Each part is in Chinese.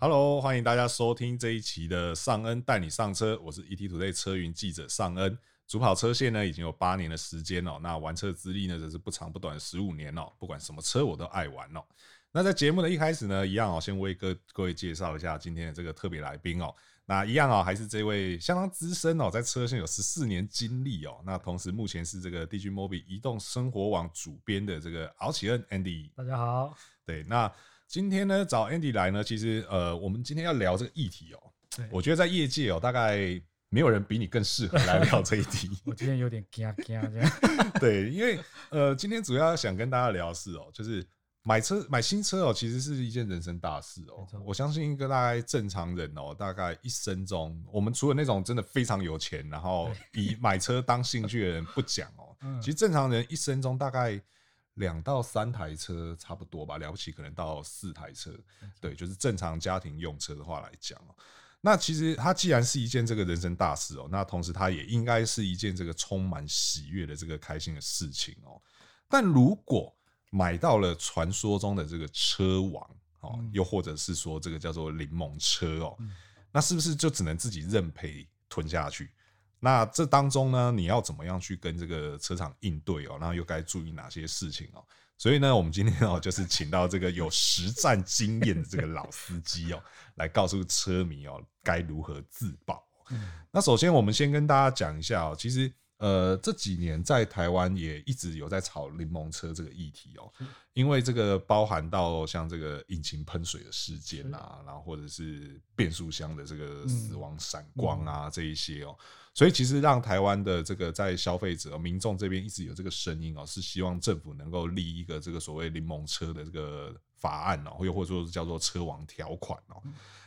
Hello，欢迎大家收听这一期的尚恩带你上车，我是 ETtoday 车云记者尚恩。主跑车线呢已经有八年的时间了，那玩车资历呢则是不长不短十五年哦。不管什么车我都爱玩哦。那在节目的一开始呢，一样哦，先为各各位介绍一下今天的这个特别来宾哦。那一样哦，还是这位相当资深哦，在车线有十四年经历哦。那同时目前是这个 DigiMobi 移动生活网主编的这个敖启恩 Andy。大家好。对，那。今天呢，找 Andy 来呢，其实呃，我们今天要聊这个议题哦。对，我觉得在业界哦，大概没有人比你更适合来聊这一题。我今天有点惊惊这样。对，因为呃，今天主要想跟大家聊的是哦，就是买车买新车哦，其实是一件人生大事哦。我相信一个大概正常人哦，大概一生中，我们除了那种真的非常有钱，然后以买车当兴趣的人不讲哦，其实正常人一生中大概。两到三台车差不多吧，了不起可能到四台车，对，就是正常家庭用车的话来讲哦。那其实它既然是一件这个人生大事哦，那同时它也应该是一件这个充满喜悦的这个开心的事情哦。但如果买到了传说中的这个车王哦，又或者是说这个叫做柠檬车哦，那是不是就只能自己认赔吞下去？那这当中呢，你要怎么样去跟这个车厂应对哦？然后又该注意哪些事情哦？所以呢，我们今天哦，就是请到这个有实战经验的这个老司机哦，来告诉车迷哦，该如何自保。那首先，我们先跟大家讲一下哦，其实。呃，这几年在台湾也一直有在炒柠檬车这个议题哦，因为这个包含到像这个引擎喷水的事件啊，然后或者是变速箱的这个死亡闪光啊这一些哦，所以其实让台湾的这个在消费者民众这边一直有这个声音哦，是希望政府能够立一个这个所谓柠檬车的这个法案哦，又或者说是叫做车王条款哦。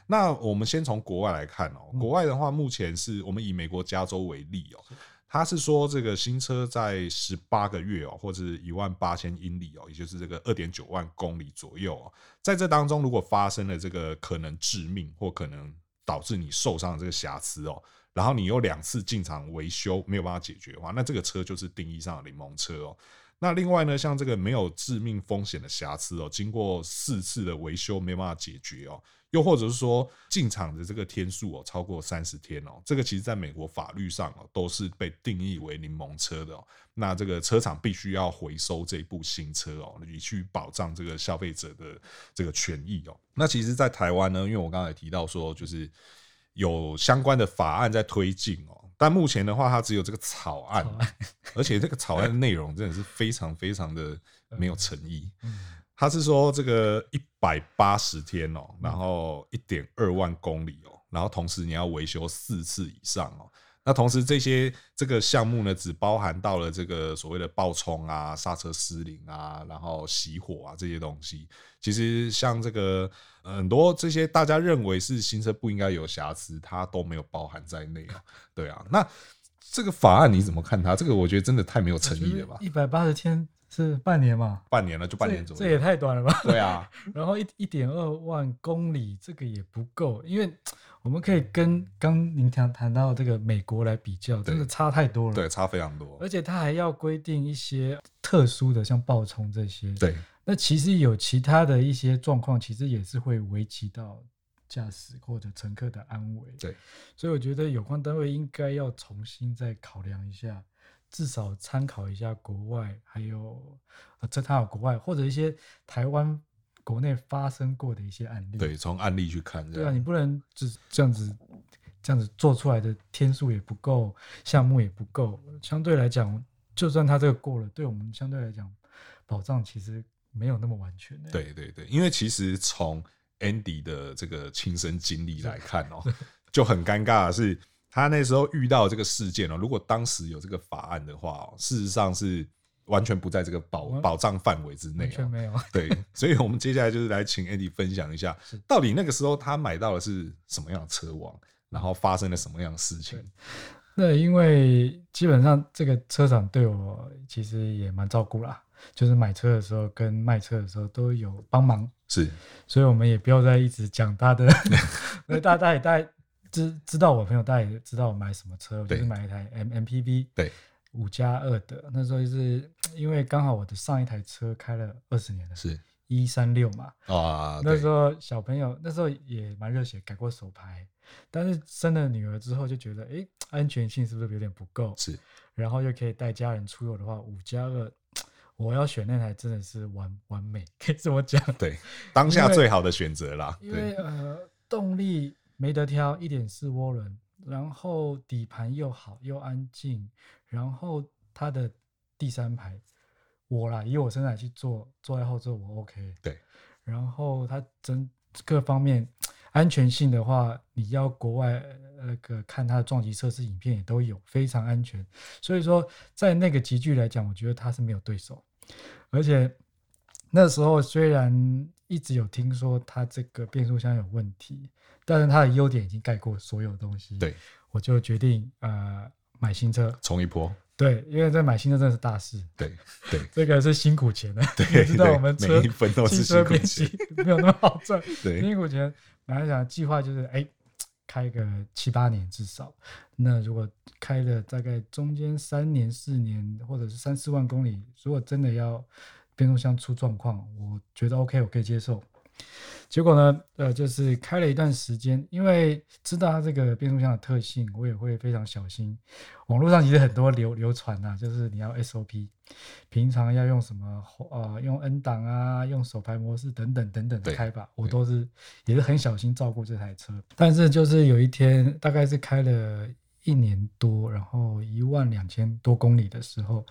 那我们先从国外来看哦，国外的话，目前是我们以美国加州为例哦。他是说，这个新车在十八个月哦，或者是一万八千英里哦，也就是这个二点九万公里左右哦，在这当中，如果发生了这个可能致命或可能导致你受伤的这个瑕疵哦，然后你有两次进场维修没有办法解决的话，那这个车就是定义上的柠檬车哦。那另外呢，像这个没有致命风险的瑕疵哦，经过四次的维修没有办法解决哦。又或者是说进场的这个天数哦，超过三十天哦，这个其实在美国法律上哦，都是被定义为柠檬车的哦。那这个车厂必须要回收这部新车哦，以去保障这个消费者的这个权益哦。那其实，在台湾呢，因为我刚才提到说，就是有相关的法案在推进哦，但目前的话，它只有这个草案，而且这个草案的内容真的是非常非常的没有诚意。他是说这个一百八十天哦，然后一点二万公里哦，然后同时你要维修四次以上哦。那同时这些这个项目呢，只包含到了这个所谓的爆冲啊、刹车失灵啊、然后熄火啊这些东西。其实像这个很多这些大家认为是新车不应该有瑕疵，它都没有包含在内啊。对啊，那这个法案你怎么看它？这个我觉得真的太没有诚意了吧？一百八十天。是半年嘛？半年了，就半年左右。这也太短了吧？对啊。然后一一点二万公里，这个也不够，因为 我们可以跟刚您谈谈到这个美国来比较，真的差太多了。对，差非常多。而且它还要规定一些特殊的，像爆冲这些。对。那其实有其他的一些状况，其实也是会危及到驾驶或者乘客的安危。对。所以我觉得有关单位应该要重新再考量一下。至少参考一下国外，还有呃，这他有国外或者一些台湾国内发生过的一些案例。对，从案例去看。对啊，你不能只这样子，这样子做出来的天数也不够，项目也不够。相对来讲，就算他这个过了，对我们相对来讲，保障其实没有那么完全。对对对，因为其实从 Andy 的这个亲身经历来看哦，就很尴尬的是。他那时候遇到这个事件哦，如果当时有这个法案的话哦，事实上是完全不在这个保保障范围之内，完全没有。对，所以我们接下来就是来请 Andy 分享一下，到底那个时候他买到的是什么样的车王，然后发生了什么样的事情。那因为基本上这个车厂对我其实也蛮照顾啦，就是买车的时候跟卖车的时候都有帮忙，是，所以我们也不要再一直讲他的，因为大家也大。知知道我朋友，大家也知道我买什么车，我就是买一台 M MPV，对，五加二的。那时候就是 因为刚好我的上一台车开了二十年了，是一三六嘛。啊，那时候小朋友那时候也蛮热血，改过手牌，但是生了女儿之后就觉得，哎，安全性是不是有点不够？是。然后又可以带家人出游的话，五加二，我要选那台真的是完完美，可以这么讲。对，当下最好的选择啦。因为呃，动力没得挑，一点四涡轮，然后底盘又好又安静，然后它的第三排，我啦以我身材去坐，坐在后座我 OK。对，然后它整各方面。安全性的话，你要国外那个看它的撞击测试影片也都有，非常安全。所以说，在那个级距来讲，我觉得它是没有对手。而且那时候虽然一直有听说它这个变速箱有问题，但是它的优点已经盖过所有东西。对，我就决定呃买新车冲一波。对，因为这买新车真的是大事。对对，这个是辛苦钱的。对，你知道我们车每一分都是辛苦钱，没有那么好赚。对，辛苦钱。本来想计划就是，哎，开个七八年至少。那如果开了大概中间三年、四年，或者是三四万公里，如果真的要变速箱出状况，我觉得 OK，我可以接受。结果呢，呃，就是开了一段时间，因为知道它这个变速箱的特性，我也会非常小心。网络上其实很多流流传呐，就是你要 SOP，平常要用什么呃，用 N 档啊，用手排模式等等等等的开法，我都是也是很小心照顾这台车。但是就是有一天，大概是开了一年多，然后一万两千多公里的时候，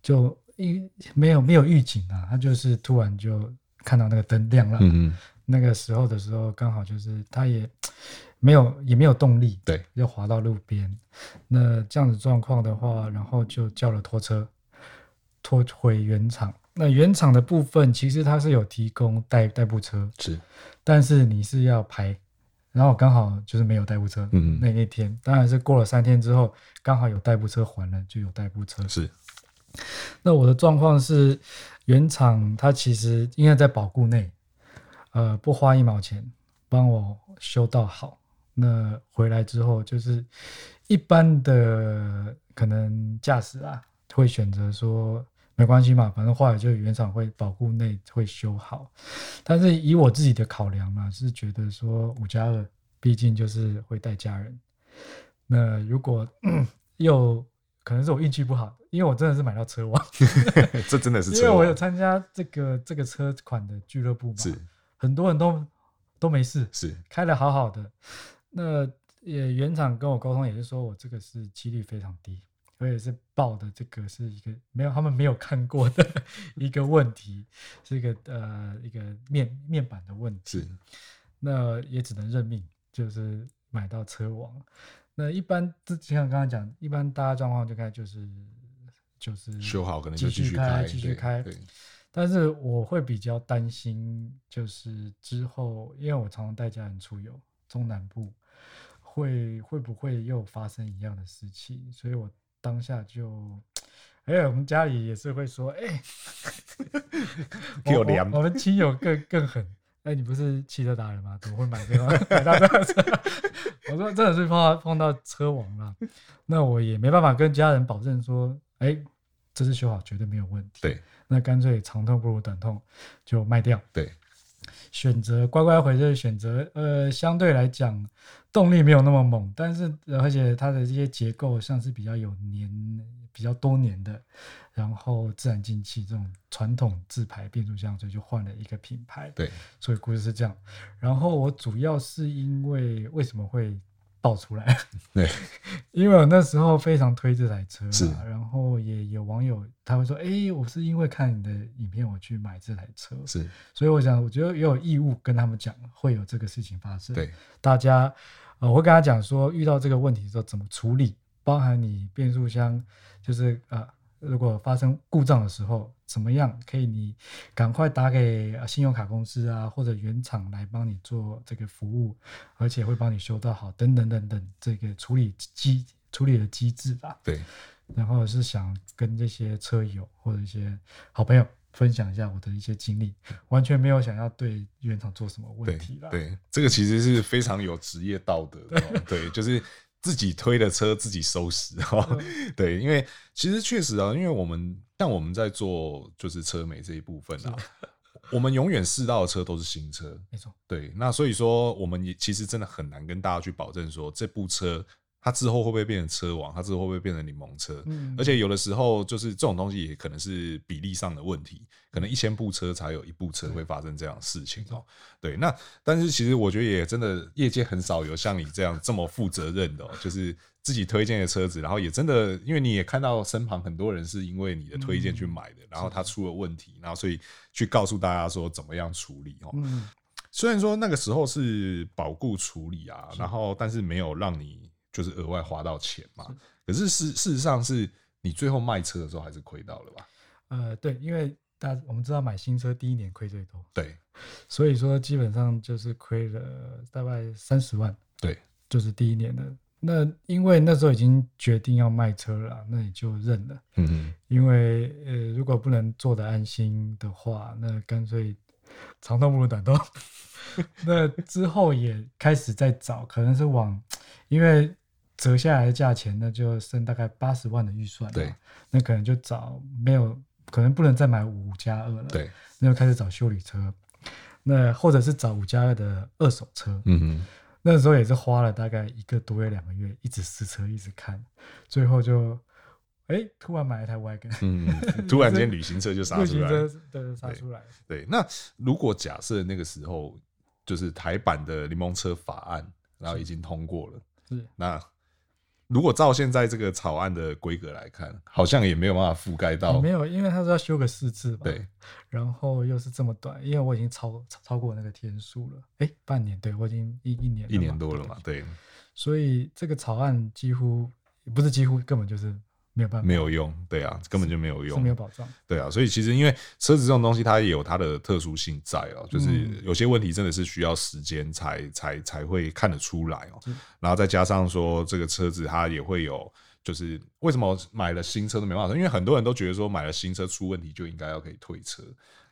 就一没有没有预警啊，它就是突然就。看到那个灯亮了，嗯，那个时候的时候，刚好就是他也 没有也没有动力，对，就滑到路边。那这样子状况的话，然后就叫了拖车拖回原厂。那原厂的部分其实它是有提供代代步车，是，但是你是要排，然后刚好就是没有代步车，嗯，那那天当然是过了三天之后，刚好有代步车还了，就有代步车，是。那我的状况是，原厂它其实应该在保固内，呃，不花一毛钱帮我修到好。那回来之后，就是一般的可能驾驶啊，会选择说没关系嘛，反正坏了就原厂会保固内会修好。但是以我自己的考量嘛，是觉得说五加二，毕竟就是会带家人。那如果 又可能是我运气不好，因为我真的是买到车王 这真的是因为我有参加这个这个车款的俱乐部嘛，是很多人都都没事，是开的好好的。那也原厂跟我沟通，也是说我这个是几率非常低，我也是报的这个是一个没有他们没有看过的一个问题，是一个呃一个面面板的问题，是那也只能认命，就是买到车王。那一般就像刚刚讲，一般大家状况就开就是就是修好，可能就继续开继续开。对，但是我会比较担心，就是之后，因为我常常带家人出游，中南部会会不会又发生一样的事情？所以我当下就，哎，我们家里也是会说，哎，我我我们亲友更更狠。哎，你不是汽车达人吗？怎么会买这个 买到这个车？我说真的是碰到碰到车王了，那我也没办法跟家人保证说，哎，这次修好绝对没有问题。对，那干脆长痛不如短痛，就卖掉。对，选择乖乖回这选择，呃，相对来讲动力没有那么猛，但是而且它的这些结构像是比较有年比较多年的。然后自然进气这种传统自排变速箱，所以就换了一个品牌。对，所以故事是这样。然后我主要是因为为什么会爆出来？对，因为我那时候非常推这台车，是。然后也有网友他会说：“哎，我是因为看你的影片，我去买这台车。”是。所以我想，我觉得也有义务跟他们讲会有这个事情发生。对，大家，呃，我会跟他讲说，遇到这个问题的时候怎么处理，包含你变速箱，就是啊。呃如果发生故障的时候，怎么样可以？你赶快打给信用卡公司啊，或者原厂来帮你做这个服务，而且会帮你修到好，等等等等，这个处理机处理的机制吧。对。然后是想跟这些车友或者一些好朋友分享一下我的一些经历，完全没有想要对原厂做什么问题啦。对，这个其实是非常有职业道德的。对，对，就是。自己推的车自己收拾哈，对，因为其实确实啊，因为我们像我们在做就是车美这一部分啊，我们永远试到的车都是新车，没错。对，那所以说我们也其实真的很难跟大家去保证说这部车。它之后会不会变成车王？它之后会不会变成柠檬车？嗯，而且有的时候就是这种东西也可能是比例上的问题，可能一千部车才有一部车会发生这样的事情哦。对，那但是其实我觉得也真的业界很少有像你这样这么负责任的，就是自己推荐的车子，然后也真的因为你也看到身旁很多人是因为你的推荐去买的，然后他出了问题，然后所以去告诉大家说怎么样处理哦。嗯，虽然说那个时候是保固处理啊，然后但是没有让你。就是额外花到钱嘛，可是事事实上是你最后卖车的时候还是亏到了吧？呃，对，因为大家我们知道买新车第一年亏最多，对，所以说基本上就是亏了大概三十万，对，就是第一年的。那因为那时候已经决定要卖车了，那你就认了，嗯哼，因为呃如果不能做得安心的话，那干脆长痛不如短痛。那之后也开始在找，可能是往因为。折下来的价钱，那就剩大概八十万的预算。对，那可能就找没有，可能不能再买五加二了。对，那就开始找修理车，那或者是找五加二的二手车。嗯哼，那时候也是花了大概一个多月、两个月，一直试车，一直看，最后就，哎、欸，突然买了一台 wagon。嗯，突然间旅行车就杀出来了。旅行车对，杀出来對。对，那如果假设那个时候就是台版的柠檬车法案，然后已经通过了，是那。如果照现在这个草案的规格来看，好像也没有办法覆盖到。没有，因为他说要修个四次吧。对。然后又是这么短，因为我已经超超过那个天数了。哎，半年，对，我已经一一年一年多了嘛，对。所以这个草案几乎不是几乎，根本就是。没有办法，没有用，对啊，根本就没有用，是没有保障，对啊，所以其实因为车子这种东西，它也有它的特殊性在哦，就是有些问题真的是需要时间才才才会看得出来哦，然后再加上说这个车子它也会有，就是为什么买了新车都没办法，因为很多人都觉得说买了新车出问题就应该要可以退车。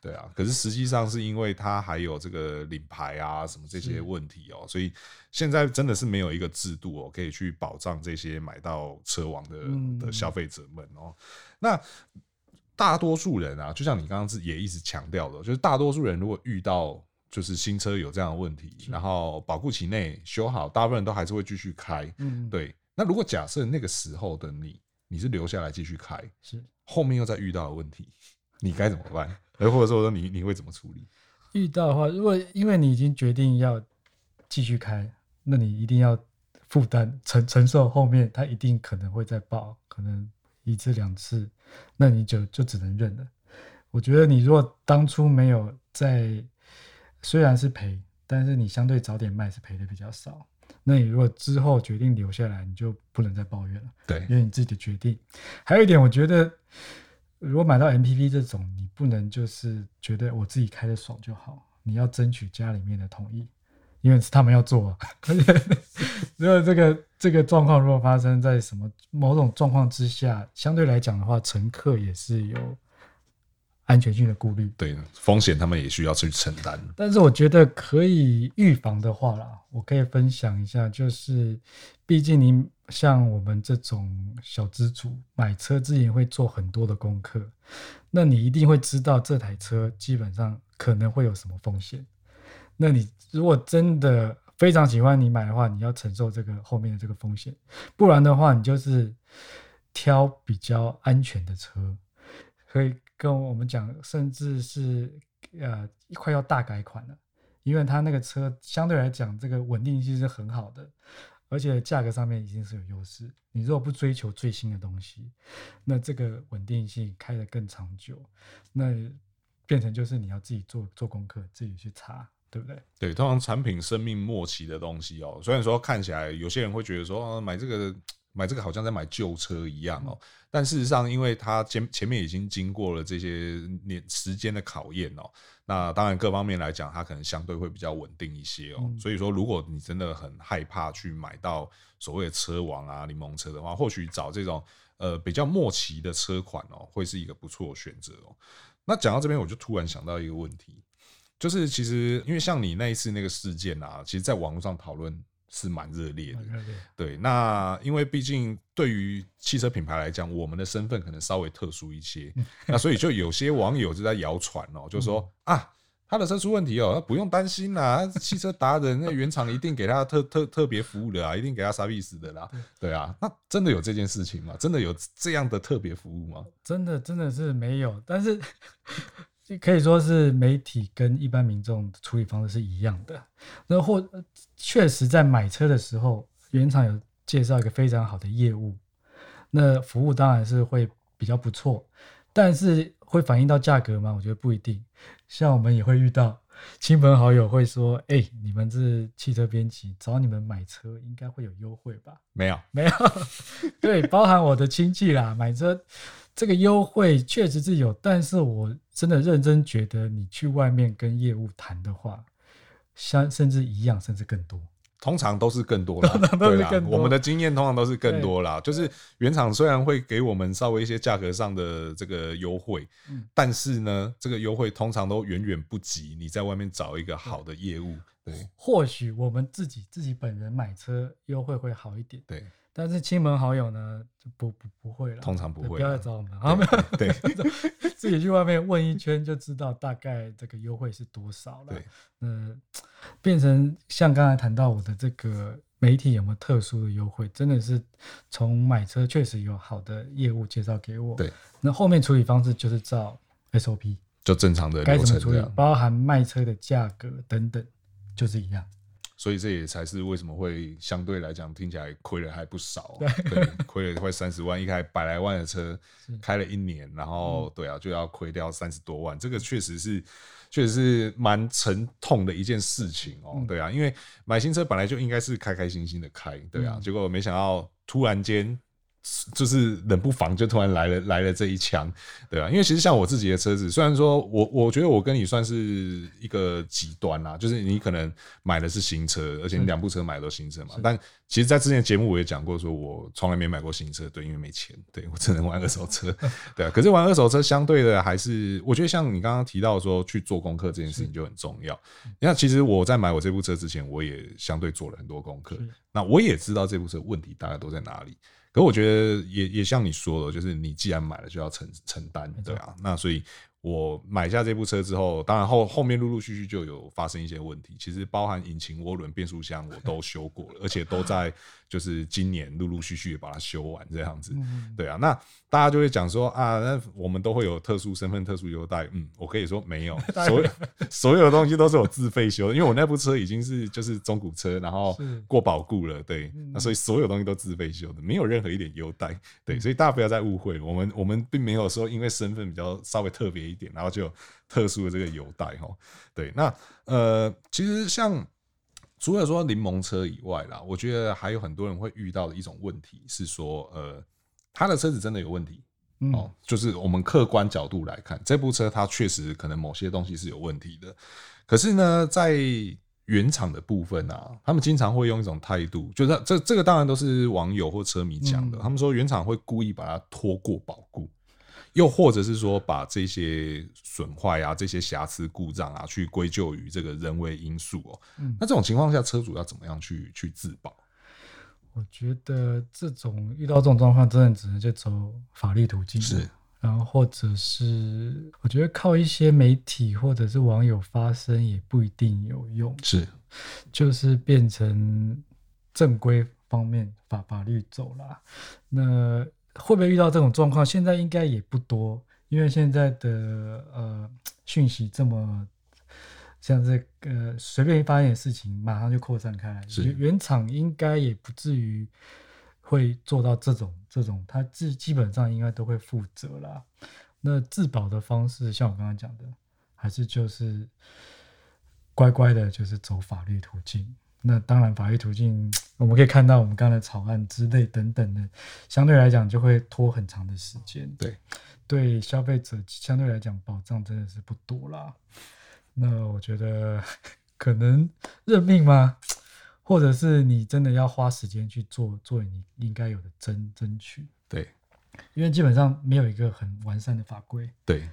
对啊，可是实际上是因为它还有这个领牌啊什么这些问题哦，所以现在真的是没有一个制度哦，可以去保障这些买到车王的的消费者们哦。那大多数人啊，就像你刚刚也一直强调的，就是大多数人如果遇到就是新车有这样的问题，然后保固期内修好，大部分人都还是会继续开。嗯，对。那如果假设那个时候的你，你是留下来继续开，是后面又再遇到的问题，你该怎么办？哎，或者说你你会怎么处理？遇到的话，如果因为你已经决定要继续开，那你一定要负担承承受后面他一定可能会再爆，可能一次两次，那你就就只能认了。我觉得你如果当初没有在，虽然是赔，但是你相对早点卖是赔的比较少。那你如果之后决定留下来，你就不能再抱怨了。对，因为你自己的决定。还有一点，我觉得。如果买到 MPV 这种，你不能就是觉得我自己开的爽就好，你要争取家里面的同意，因为是他们要做。如果这个这个状况如果发生在什么某种状况之下，相对来讲的话，乘客也是有安全性的顾虑，对风险他们也需要去承担。但是我觉得可以预防的话啦，我可以分享一下，就是毕竟你。像我们这种小资主买车之前会做很多的功课，那你一定会知道这台车基本上可能会有什么风险。那你如果真的非常喜欢你买的话，你要承受这个后面的这个风险，不然的话你就是挑比较安全的车。所以跟我们讲，甚至是呃快要大改款了，因为它那个车相对来讲这个稳定性是很好的。而且价格上面已经是有优势。你如果不追求最新的东西，那这个稳定性开得更长久，那变成就是你要自己做做功课，自己去查，对不对？对，通常产品生命末期的东西哦，虽然说看起来有些人会觉得说，哦，买这个买这个好像在买旧车一样哦，但事实上，因为它前前面已经经过了这些年时间的考验哦。那当然，各方面来讲，它可能相对会比较稳定一些哦。所以说，如果你真的很害怕去买到所谓的车王啊、柠檬车的话，或许找这种呃比较末期的车款哦，会是一个不错的选择哦。那讲到这边，我就突然想到一个问题，就是其实因为像你那一次那个事件啊，其实在网络上讨论。是蛮热烈的，对。那因为毕竟对于汽车品牌来讲，我们的身份可能稍微特殊一些，那所以就有些网友就在谣传哦，就说啊，他的车出问题哦，他不用担心啦，汽车达人那原厂一定给他特 特特别服务的啊，一定给他 service 的啦。对啊，那真的有这件事情吗？真的有这样的特别服务吗？真的真的是没有，但是可以说是媒体跟一般民众的处理方式是一样的。那或确实在买车的时候，原厂有介绍一个非常好的业务，那服务当然是会比较不错，但是会反映到价格吗？我觉得不一定。像我们也会遇到亲朋好友会说：“哎、欸，你们是汽车编辑，找你们买车应该会有优惠吧？”没有，没有。对，包含我的亲戚啦，买车这个优惠确实是有，但是我真的认真觉得，你去外面跟业务谈的话，相甚至一样，甚至更多。通常都是更多啦，对啦，我们的经验通常都是更多啦。就是原厂虽然会给我们稍微一些价格上的这个优惠，但是呢，这个优惠通常都远远不及你在外面找一个好的业务。对，或许我们自己自己本人买车优惠会好一点。对。但是亲朋好友呢，就不不不会了，通常不会，不要来找我们啊！对，自己去外面问一圈就知道大概这个优惠是多少了。对，嗯，变成像刚才谈到我的这个媒体有没有特殊的优惠，真的是从买车确实有好的业务介绍给我。对，那后面处理方式就是照 SOP，就正常的该怎么处理，包含卖车的价格等等，就是一样。所以这也才是为什么会相对来讲听起来亏了还不少，对，亏了快三十万，一台百来万的车开了一年，然后对啊就要亏掉三十多万，这个确实是确实是蛮沉痛的一件事情哦，对啊，因为买新车本来就应该是开开心心的开，对啊，结果没想到突然间。就是冷不防就突然来了来了这一枪，对啊，因为其实像我自己的车子，虽然说我我觉得我跟你算是一个极端啦，就是你可能买的是新车，而且你两部车买的都新车嘛，但其实，在之前节目我也讲过，说我从来没买过新车，对，因为没钱，对我只能玩二手车，对啊。可是玩二手车相对的还是，我觉得像你刚刚提到说去做功课这件事情就很重要。你看，其实我在买我这部车之前，我也相对做了很多功课，那我也知道这部车问题大概都在哪里。可我觉得也也像你说的，就是你既然买了就要承承担，对啊，那所以。我买下这部车之后，当然后后面陆陆续续就有发生一些问题。其实包含引擎、涡轮、变速箱，我都修过了，而且都在就是今年陆陆续续把它修完这样子。对啊，那大家就会讲说啊，那我们都会有特殊身份、特殊优待。嗯，我可以说没有，所有所有的东西都是我自费修，因为我那部车已经是就是中古车，然后过保固了。对，那所以所有东西都自费修的，没有任何一点优待。对，所以大家不要再误会，我们我们并没有说因为身份比较稍微特别一点，然后就有特殊的这个优待哈，对，那呃，其实像除了说柠檬车以外啦，我觉得还有很多人会遇到的一种问题是说，呃，他的车子真的有问题哦，就是我们客观角度来看，这部车它确实可能某些东西是有问题的，可是呢，在原厂的部分啊，他们经常会用一种态度，就是这这个当然都是网友或车迷讲的，他们说原厂会故意把它拖过保固。又或者是说，把这些损坏啊、这些瑕疵故障啊，去归咎于这个人为因素哦。嗯，那这种情况下，车主要怎么样去去自保？我觉得这种遇到这种状况，真的只能就走法律途径。是，然后或者是我觉得靠一些媒体或者是网友发声也不一定有用。是，就是变成正规方面法法律走了。那。会不会遇到这种状况？现在应该也不多，因为现在的呃讯息这么像这个随便一发现的事情，马上就扩散开来。是原厂应该也不至于会做到这种这种，他基基本上应该都会负责啦。那自保的方式，像我刚刚讲的，还是就是乖乖的，就是走法律途径。那当然，法律途径 我们可以看到，我们刚才草案之类等等的，相对来讲就会拖很长的时间。对，对消费者相对来讲保障真的是不多啦。那我觉得 可能认命吗？或者是你真的要花时间去做做你应该有的争争取？对，因为基本上没有一个很完善的法规。对。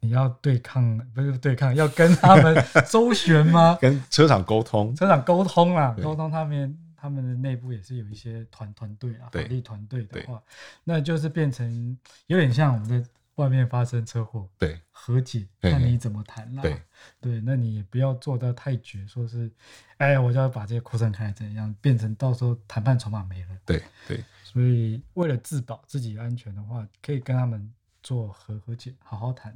你要对抗，不是对抗，要跟他们周旋吗？跟车厂沟通，车厂沟通啦，沟通他们他们的内部也是有一些团团队啊，法律团队的话，那就是变成有点像我们在外面发生车祸，对，和解，看你怎么谈啦。对，对，那你也不要做到太绝，说是，哎，我就要把这些扩散开，怎样？变成到时候谈判筹码没了。对对，所以为了自保自己安全的话，可以跟他们做和和解，好好谈。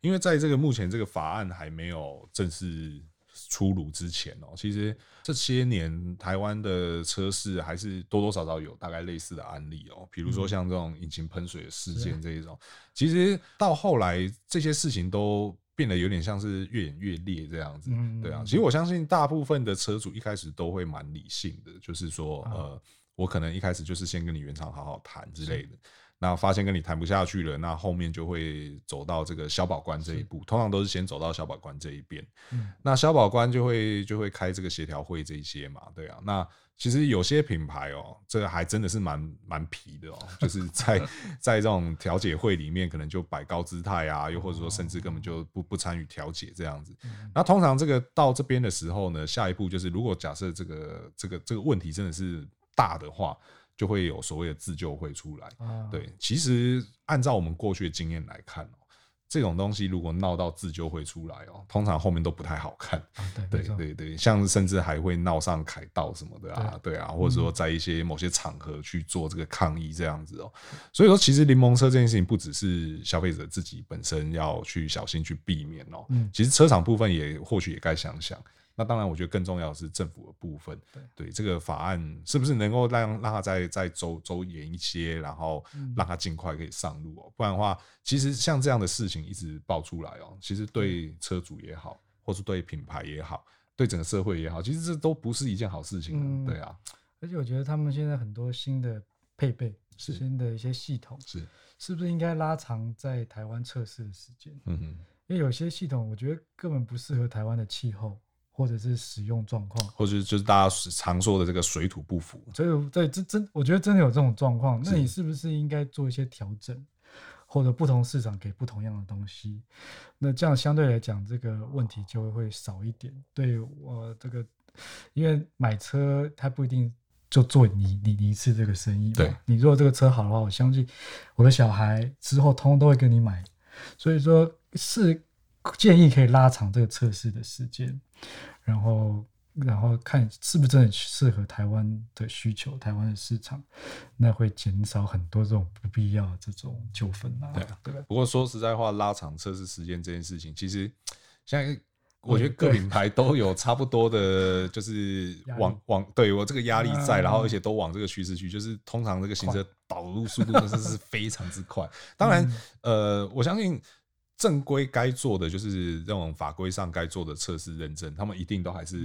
因为在这个目前这个法案还没有正式。出炉之前哦，其实这些年台湾的车市还是多多少少有大概类似的案例哦，比如说像这种引擎喷水的事件这一种，其实到后来这些事情都变得有点像是越演越烈这样子，对啊。其实我相信大部分的车主一开始都会蛮理性的，就是说呃，我可能一开始就是先跟你原厂好好谈之类的。那发现跟你谈不下去了，那后面就会走到这个消保官这一步，通常都是先走到消保官这一边。嗯，那消保官就会就会开这个协调会这一些嘛，对啊。那其实有些品牌哦，这个还真的是蛮蛮皮的哦，就是在 在这种调解会里面，可能就摆高姿态啊，又或者说甚至根本就不不参与调解这样子。那通常这个到这边的时候呢，下一步就是如果假设这个这个这个问题真的是大的话。就会有所谓的自救会出来。对，其实按照我们过去的经验来看哦，这种东西如果闹到自救会出来哦，通常后面都不太好看。对对对，像甚至还会闹上凯道什么的啊，对啊，或者说在一些某些场合去做这个抗议这样子哦。所以说，其实柠檬车这件事情不只是消费者自己本身要去小心去避免哦，其实车厂部分也或许也该想想。那当然，我觉得更重要的是政府的部分。对，对这个法案是不是能够让让它再再周周延一些，然后让它尽快可以上路哦？不然的话，其实像这样的事情一直爆出来哦，其实对车主也好，或是对品牌也好，对整个社会也好，其实这都不是一件好事情。嗯，对啊。而且我觉得他们现在很多新的配备，是新的一些系统，是是不是应该拉长在台湾测试的时间？嗯哼，因为有些系统我觉得根本不适合台湾的气候。或者是使用状况，或者就是大家常说的这个水土不服，所以对这真我觉得真的有这种状况，那你是不是应该做一些调整，或者不同市场给不同样的东西？那这样相对来讲，这个问题就会会少一点。对我这个，因为买车它不一定就做你你你一次这个生意，对，你如果这个车好的话，我相信我的小孩之后通通都会跟你买，所以说是建议可以拉长这个测试的时间。然后，然后看是不是真的适合台湾的需求，台湾的市场，那会减少很多这种不必要的这种纠纷啊。对啊，对。不过说实在话，拉长测试时间这件事情，其实现在我觉得各品牌都有差不多的，就是往往对我这个压力在，然后而且都往这个趋势去，就是通常这个行车导入速度真的是非常之快。当然，呃，我相信。正规该做的就是这种法规上该做的测试认证，他们一定都还是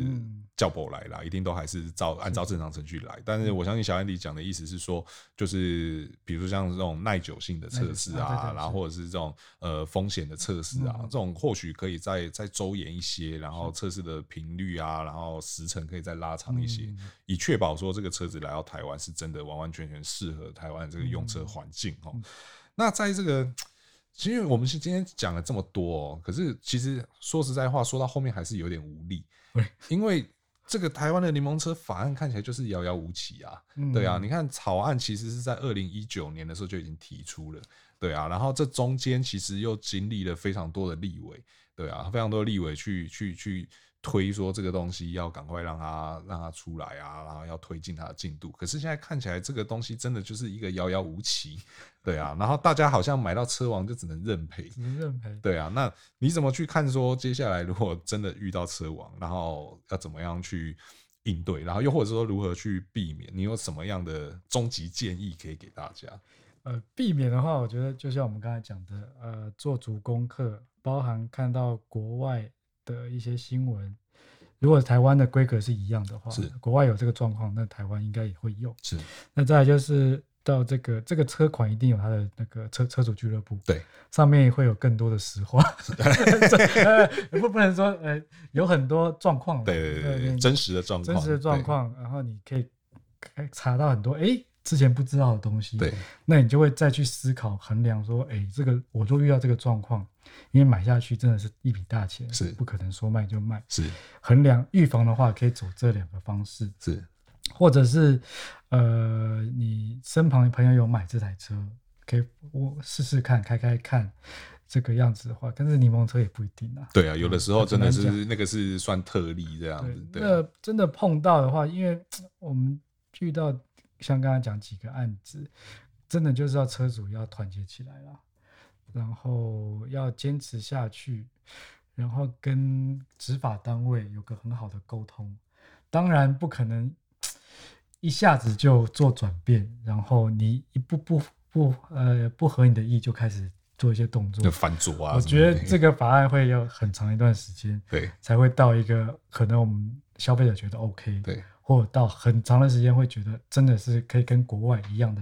叫不来啦，一定都还是照按照正常程序来。但是我相信小安迪讲的意思是说，就是比如像这种耐久性的测试啊，然后或者是这种呃风险的测试啊，这种或许可以再再周延一些，然后测试的频率啊，然后时程可以再拉长一些，以确保说这个车子来到台湾是真的完完全全适合台湾这个用车环境哦。那在这个。其实我们是今天讲了这么多哦，可是其实说实在话，说到后面还是有点无力，因为这个台湾的柠檬车法案看起来就是遥遥无期啊。对啊，你看草案其实是在二零一九年的时候就已经提出了，对啊，然后这中间其实又经历了非常多的立委，对啊，非常多的立委去去去。推说这个东西要赶快让它让它出来啊，然后要推进它的进度。可是现在看起来，这个东西真的就是一个遥遥无期，对啊。然后大家好像买到车王就只能认赔，只能认赔，对啊。那你怎么去看说接下来如果真的遇到车王，然后要怎么样去应对？然后又或者说如何去避免？你有什么样的终极建议可以给大家？呃，避免的话，我觉得就像我们刚才讲的，呃，做足功课，包含看到国外。的一些新闻，如果台湾的规格是一样的话，是国外有这个状况，那台湾应该也会有。是，那再来就是到这个这个车款一定有它的那个车车主俱乐部，对，上面会有更多的实话，不不能说呃有很多状况，对对对，对真实的状况，真实的状况，然后你可以查到很多哎之前不知道的东西，对，那你就会再去思考衡量说，哎，这个我就遇到这个状况。因为买下去真的是一笔大钱，是不可能说卖就卖。是衡量预防的话，可以走这两个方式。是，或者是呃，你身旁的朋友有买这台车，可以我试试看，开开看这个样子的话，但是柠檬车也不一定啊。对啊，有的时候真的是那个是算特例这样子。对，那真的碰到的话，因为我们遇到像刚刚讲几个案子，真的就是要车主要团结起来了，然后要坚持下去，然后跟执法单位有个很好的沟通。当然不可能一下子就做转变，然后你一步步不呃不合你的意就开始做一些动作，就翻桌啊！我觉得这个法案会有很长一段时间，对，才会到一个可能我们消费者觉得 OK，对，或者到很长的时间会觉得真的是可以跟国外一样的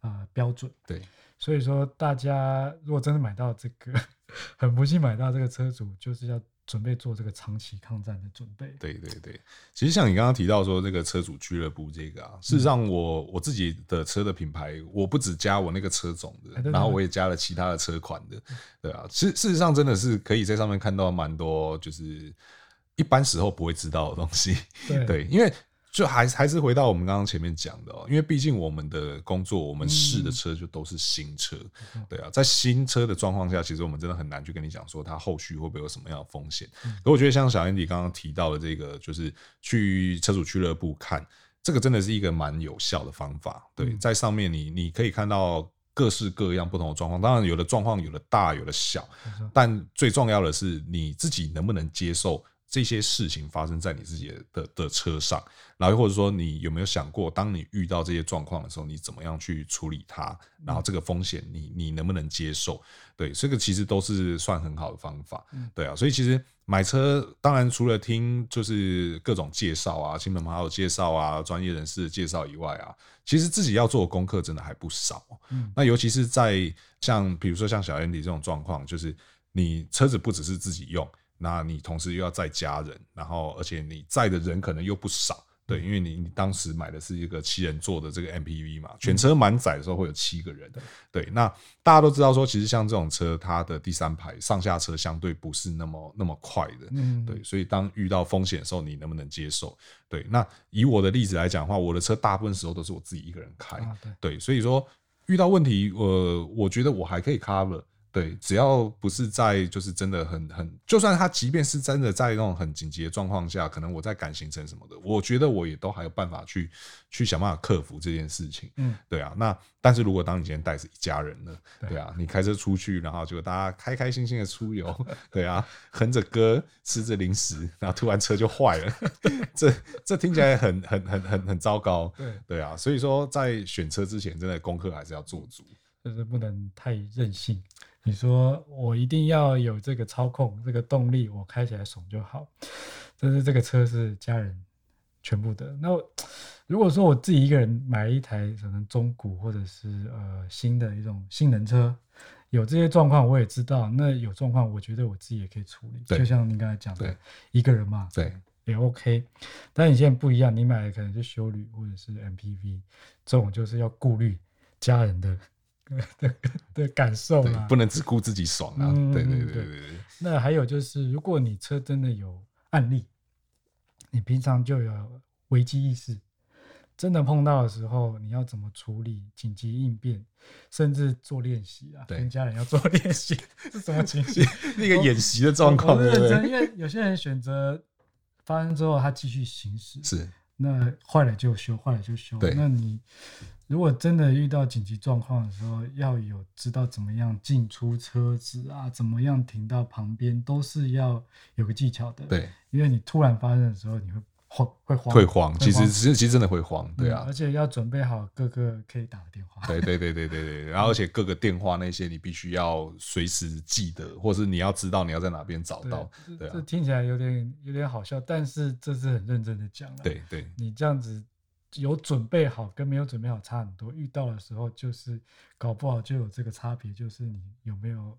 啊、呃、标准，对。所以说大家如果真的买到这个，很不幸买到这个车主，就是要。准备做这个长期抗战的准备。对对对，其实像你刚刚提到说这个车主俱乐部这个啊，事实上我我自己的车的品牌，我不只加我那个车种的，然后我也加了其他的车款的，对啊，事事实上真的是可以在上面看到蛮多，就是一般时候不会知道的东西。对，因为。就还还是回到我们刚刚前面讲的哦，因为毕竟我们的工作，我们试的车就都是新车，对啊，在新车的状况下，其实我们真的很难去跟你讲说它后续会不会有什么样的风险。可我觉得像小 Andy 刚刚提到的这个，就是去车主俱乐部看，这个真的是一个蛮有效的方法。对，在上面你你可以看到各式各样不同的状况，当然有的状况有的大，有的小，但最重要的是你自己能不能接受。这些事情发生在你自己的的车上，然后或者说你有没有想过，当你遇到这些状况的时候，你怎么样去处理它？然后这个风险你你能不能接受？对，这个其实都是算很好的方法。对啊，所以其实买车当然除了听就是各种介绍啊、亲朋好友介绍啊、专业人士的介绍以外啊，其实自己要做的功课真的还不少。那尤其是在像比如说像小 Andy 这种状况，就是你车子不只是自己用。那你同时又要载家人，然后而且你载的人可能又不少，对，因为你你当时买的是一个七人座的这个 MPV 嘛，全车满载的时候会有七个人，对。那大家都知道说，其实像这种车，它的第三排上下车相对不是那么那么快的，对。所以当遇到风险的时候，你能不能接受？对。那以我的例子来讲的话，我的车大部分时候都是我自己一个人开，对。所以说遇到问题，呃，我觉得我还可以 cover。对，只要不是在就是真的很很，就算他即便是真的在那种很紧急的状况下，可能我在赶行程什么的，我觉得我也都还有办法去去想办法克服这件事情。嗯，对啊。那但是如果当你今天带着一家人呢？对啊，你开车出去，然后就大家开开心心的出游，对啊，哼着歌，吃着零食，然后突然车就坏了，这这听起来很很很很很糟糕。对对啊，所以说在选车之前，真的功课还是要做足，就是不能太任性。你说我一定要有这个操控，这个动力，我开起来爽就好。但是这个车是家人全部的。那如果说我自己一个人买一台可能中古或者是呃新的一种性能车，有这些状况我也知道。那有状况，我觉得我自己也可以处理。就像你刚才讲的，一个人嘛，对，也 OK。但你现在不一样，你买的可能是修旅或者是 MPV，这种就是要顾虑家人的。的 的感受嘛，不能只顾自己爽啊！嗯、对对对对对。那还有就是，如果你车真的有案例，你平常就有危机意识，真的碰到的时候，你要怎么处理？紧急应变，甚至做练习啊，跟家人要做练习，是什么情形？那个演习的状况，对不对？因为有些人选择发生之后，他继续行驶，是那坏了就修，坏了就修。对，那你。如果真的遇到紧急状况的时候，要有知道怎么样进出车子啊，怎么样停到旁边，都是要有个技巧的。对，因为你突然发生的时候，你会慌，会慌，会慌。其实，其实，其实真的会慌。对啊，而且要准备好各个可以打的电话。对，对，对，对，对，对。然后，而且各个电话那些，你必须要随时记得，或是你要知道你要在哪边找到。对，这听起来有点有点好笑，但是这是很认真的讲。对，对，你这样子。有准备好跟没有准备好差很多，遇到的时候就是搞不好就有这个差别，就是你有没有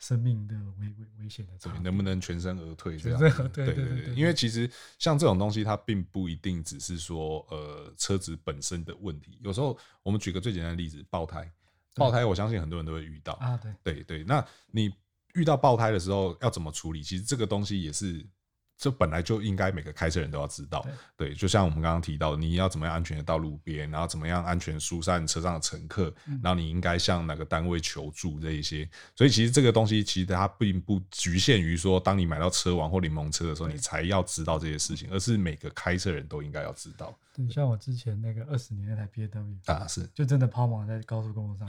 生命的危危危险的差别，能不能全身而退这样？对对对对，因为其实像这种东西，它并不一定只是说呃车子本身的问题，有时候我们举个最简单的例子，爆胎，爆胎，我相信很多人都会遇到啊，对对对，那你遇到爆胎的时候要怎么处理？其实这个东西也是。这本来就应该每个开车人都要知道，对，就像我们刚刚提到，你要怎么样安全的到路边，然后怎么样安全疏散车上的乘客，然后你应该向哪个单位求助这一些。所以其实这个东西其实它并不局限于说，当你买到车王或柠檬车的时候，你才要知道这些事情，而是每个开车人都应该要知道。对，像我之前那个二十年那台 BMW 啊，是。就真的抛锚在高速公路上，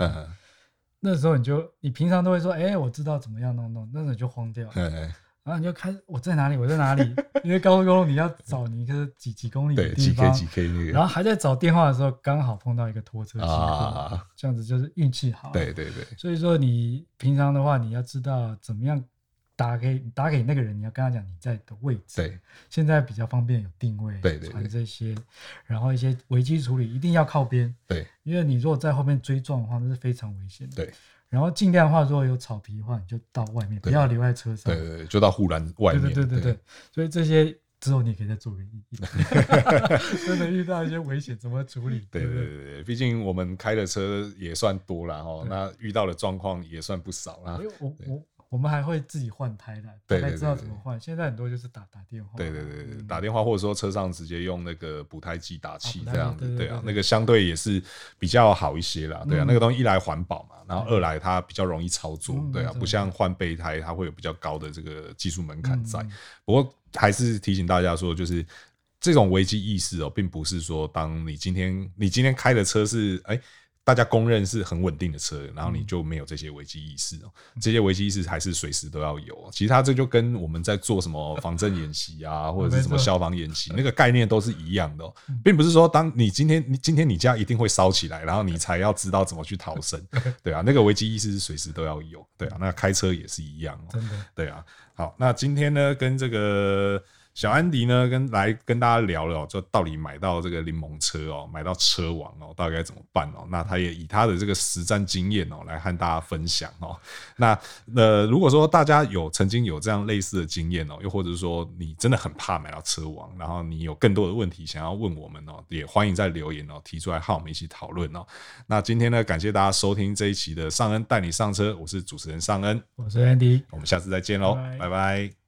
那时候你就你平常都会说，哎，我知道怎么样弄弄，那时候就慌掉。然后你就开始，我在哪里？我在哪里？因为高速公路你要找你一个几几公里的地方，几 K 几 K 那个。然后还在找电话的时候，刚好碰到一个拖车经过，啊、这样子就是运气好。对对对。所以说你平常的话，你要知道怎么样打给打给那个人，你要跟他讲你在的位置。对。现在比较方便，有定位，对对，传这些，然后一些危机处理一定要靠边。对。因为你如果在后面追撞的话，那是非常危险的。对。然后尽量的话，如果有草皮的话，你就到外面，不要留在车上。对对对，就到护栏外面。对对对对对。所以这些之后，你可以再做个意义。真的遇到一些危险，怎么处理？对对对对，毕竟我们开的车也算多了哈，那遇到的状况也算不少啦。我我。我们还会自己换胎的，大概知道怎么换。现在很多就是打打电话，对对对对，打电话或者说车上直接用那个补胎剂打气这样子，对啊，那个相对也是比较好一些啦，对啊，那个东西一来环保嘛，然后二来它比较容易操作，对啊，不像换备胎它会有比较高的这个技术门槛在。不过还是提醒大家说，就是这种危机意识哦，并不是说当你今天你今天开的车是哎。大家公认是很稳定的车，然后你就没有这些危机意识哦。这些危机意识还是随时都要有。其实它这就跟我们在做什么防震演习啊，或者是什么消防演习，那个概念都是一样的，并不是说当你今天你今天你家一定会烧起来，然后你才要知道怎么去逃生。对啊，那个危机意识是随时都要有。对啊，那开车也是一样。真的。对啊。好，那今天呢，跟这个。小安迪呢，跟来跟大家聊聊，就到底买到这个柠檬车哦，买到车王哦，到底该怎么办哦？那他也以他的这个实战经验哦，来和大家分享哦。那呃，如果说大家有曾经有这样类似的经验哦，又或者是说你真的很怕买到车王，然后你有更多的问题想要问我们哦，也欢迎在留言哦提出来，和我们一起讨论哦。那今天呢，感谢大家收听这一期的尚恩带你上车，我是主持人尚恩，我是安迪，我们下次再见喽，拜拜。